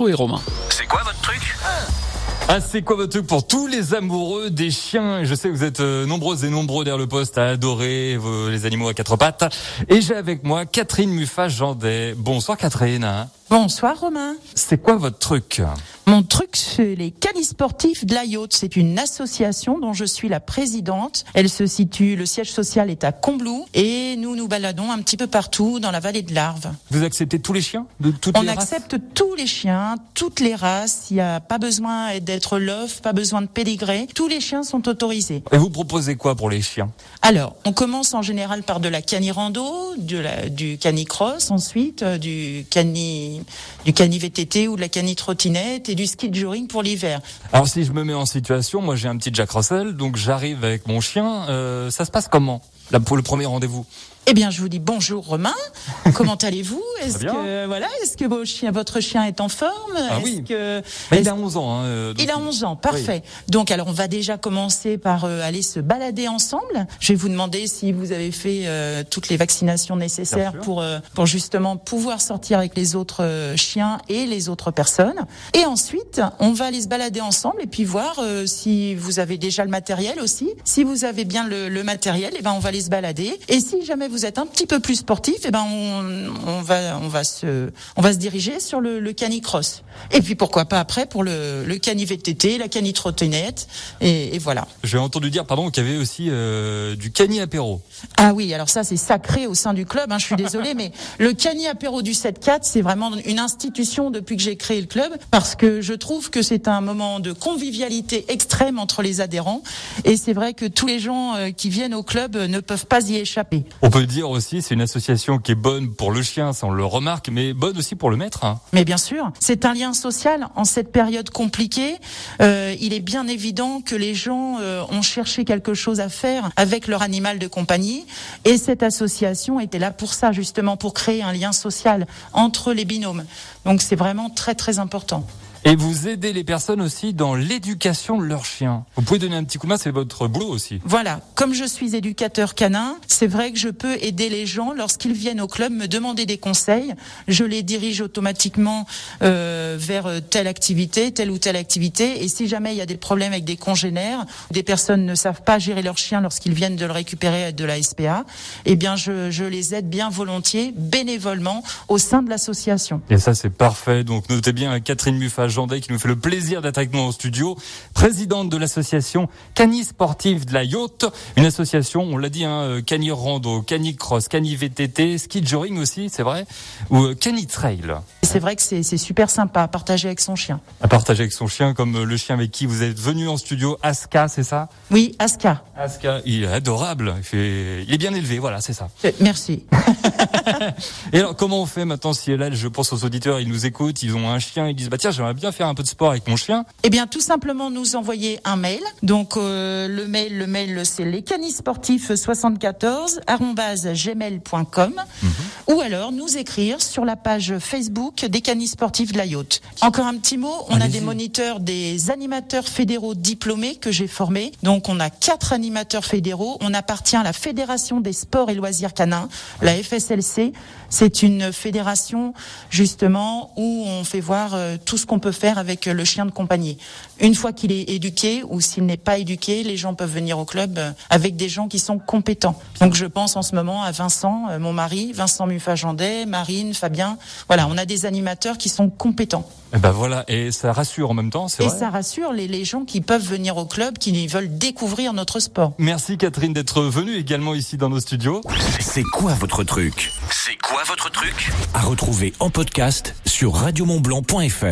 Oui, Romain. C'est quoi votre truc? Ah, c'est quoi votre truc pour tous les amoureux des chiens? Je sais que vous êtes euh, nombreuses et nombreux derrière le poste à adorer vos, les animaux à quatre pattes. Et j'ai avec moi Catherine Muffat-Jandet. Bonsoir Catherine. Bonsoir Romain. C'est quoi votre truc Mon truc, c'est les canisportifs de la Yacht. C'est une association dont je suis la présidente. Elle se situe, le siège social est à Combloux et nous nous baladons un petit peu partout dans la vallée de l'Arve. Vous acceptez tous les chiens de toutes On les accepte tous les chiens, toutes les races. Il n'y a pas besoin d'être l'off, pas besoin de pédigré. Tous les chiens sont autorisés. Et vous proposez quoi pour les chiens Alors, on commence en général par de la canirando, de la, du canicross, ensuite euh, du cani du cani VTT ou de la cani trottinette et du ski de pour l'hiver. Alors si je me mets en situation, moi j'ai un petit Jack Russell, donc j'arrive avec mon chien. Euh, ça se passe comment pour le premier rendez-vous? Eh bien, je vous dis bonjour Romain. Comment allez-vous? Est-ce que voilà, est-ce que vos chiens, votre chien est en forme? Ah oui. Que, il a 11 ans. Hein, euh, il a 11 ans, parfait. Donc, alors, on va déjà commencer par euh, aller se balader ensemble. Je vais vous demander si vous avez fait euh, toutes les vaccinations nécessaires pour pour justement pouvoir sortir avec les autres chiens et les autres personnes. Et ensuite, on va aller se balader ensemble et puis voir si vous avez déjà le matériel aussi. Si vous avez bien le, le matériel, et eh ben on va aller se balader. Et si jamais vous vous êtes un petit peu plus sportif, et eh ben on, on, va on va se on va se diriger sur le, le canicross. Et puis pourquoi pas après pour le, le cani VTT, la cani trottinette, et, et voilà. J'ai entendu dire pardon qu'il y avait aussi euh, du cani apéro. Ah oui, alors ça c'est sacré au sein du club. Hein, je suis désolée, mais le cani apéro du 7-4, c'est vraiment une institution depuis que j'ai créé le club parce que je trouve que c'est un moment de convivialité extrême entre les adhérents et c'est vrai que tous les gens euh, qui viennent au club ne peuvent pas y échapper. On peut dire aussi, c'est une association qui est bonne pour le chien, ça on le remarque, mais bonne aussi pour le maître. Hein. Mais bien sûr, c'est un lien social en cette période compliquée. Euh, il est bien évident que les gens euh, ont cherché quelque chose à faire avec leur animal de compagnie, et cette association était là pour ça justement, pour créer un lien social entre les binômes. Donc c'est vraiment très très important. Et vous aidez les personnes aussi dans l'éducation de leurs chiens. Vous pouvez donner un petit coup de main, c'est votre boulot aussi. Voilà, comme je suis éducateur canin, c'est vrai que je peux aider les gens lorsqu'ils viennent au club me demander des conseils. Je les dirige automatiquement euh, vers telle activité, telle ou telle activité. Et si jamais il y a des problèmes avec des congénères, des personnes ne savent pas gérer leur chien lorsqu'ils viennent de le récupérer de la SPA, eh bien je, je les aide bien volontiers, bénévolement, au sein de l'association. Et ça c'est parfait. Donc notez bien Catherine Muffat Qui nous fait le plaisir d'être avec nous en studio, présidente de l'association Cani Sportive de la Yacht, une association, on l'a dit, hein, euh, Cani Rando, Cani Cross, Cani VTT, ski jogging aussi, c'est vrai, ou euh, Cani Trail. C'est vrai que c'est super sympa à partager avec son chien. À partager avec son chien, comme euh, le chien avec qui vous êtes venu en studio, Aska, c'est ça? Oui, Aska. Aska, il est adorable, il, fait... il est bien élevé, voilà, c'est ça. Merci. Et alors, comment on fait maintenant si là, je pense aux auditeurs, ils nous écoutent, ils ont un chien, ils disent bah tiens, j'aimerais bien faire un peu de sport avec mon chien Eh bien, tout simplement nous envoyer un mail. Donc euh, le mail, le mail, c'est lescanisportifs 74 gmail.com mhm. ou alors nous écrire sur la page Facebook des canis sportifs de la Yacht. Encore un petit mot, on a des moniteurs, des animateurs fédéraux diplômés que j'ai formés. Donc on a quatre animateurs fédéraux. On appartient à la Fédération des sports et loisirs canins, la FSLC. C'est une fédération justement où on fait voir euh, tout ce qu'on peut faire avec le chien de compagnie. Une fois qu'il est éduqué ou s'il n'est pas éduqué, les gens peuvent venir au club euh, avec des gens qui sont compétents. Donc je pense en ce moment à Vincent, euh, mon mari, Vincent Muffajandet, Marine, Fabien. Voilà, on a des animateurs qui sont compétents. Et eh ben voilà, et ça rassure en même temps, c'est vrai. Et ça rassure les, les gens qui peuvent venir au club, qui veulent découvrir notre sport. Merci Catherine d'être venue également ici dans nos studios. C'est quoi votre truc? C'est quoi votre truc? À retrouver en podcast sur radiomontblanc.fr.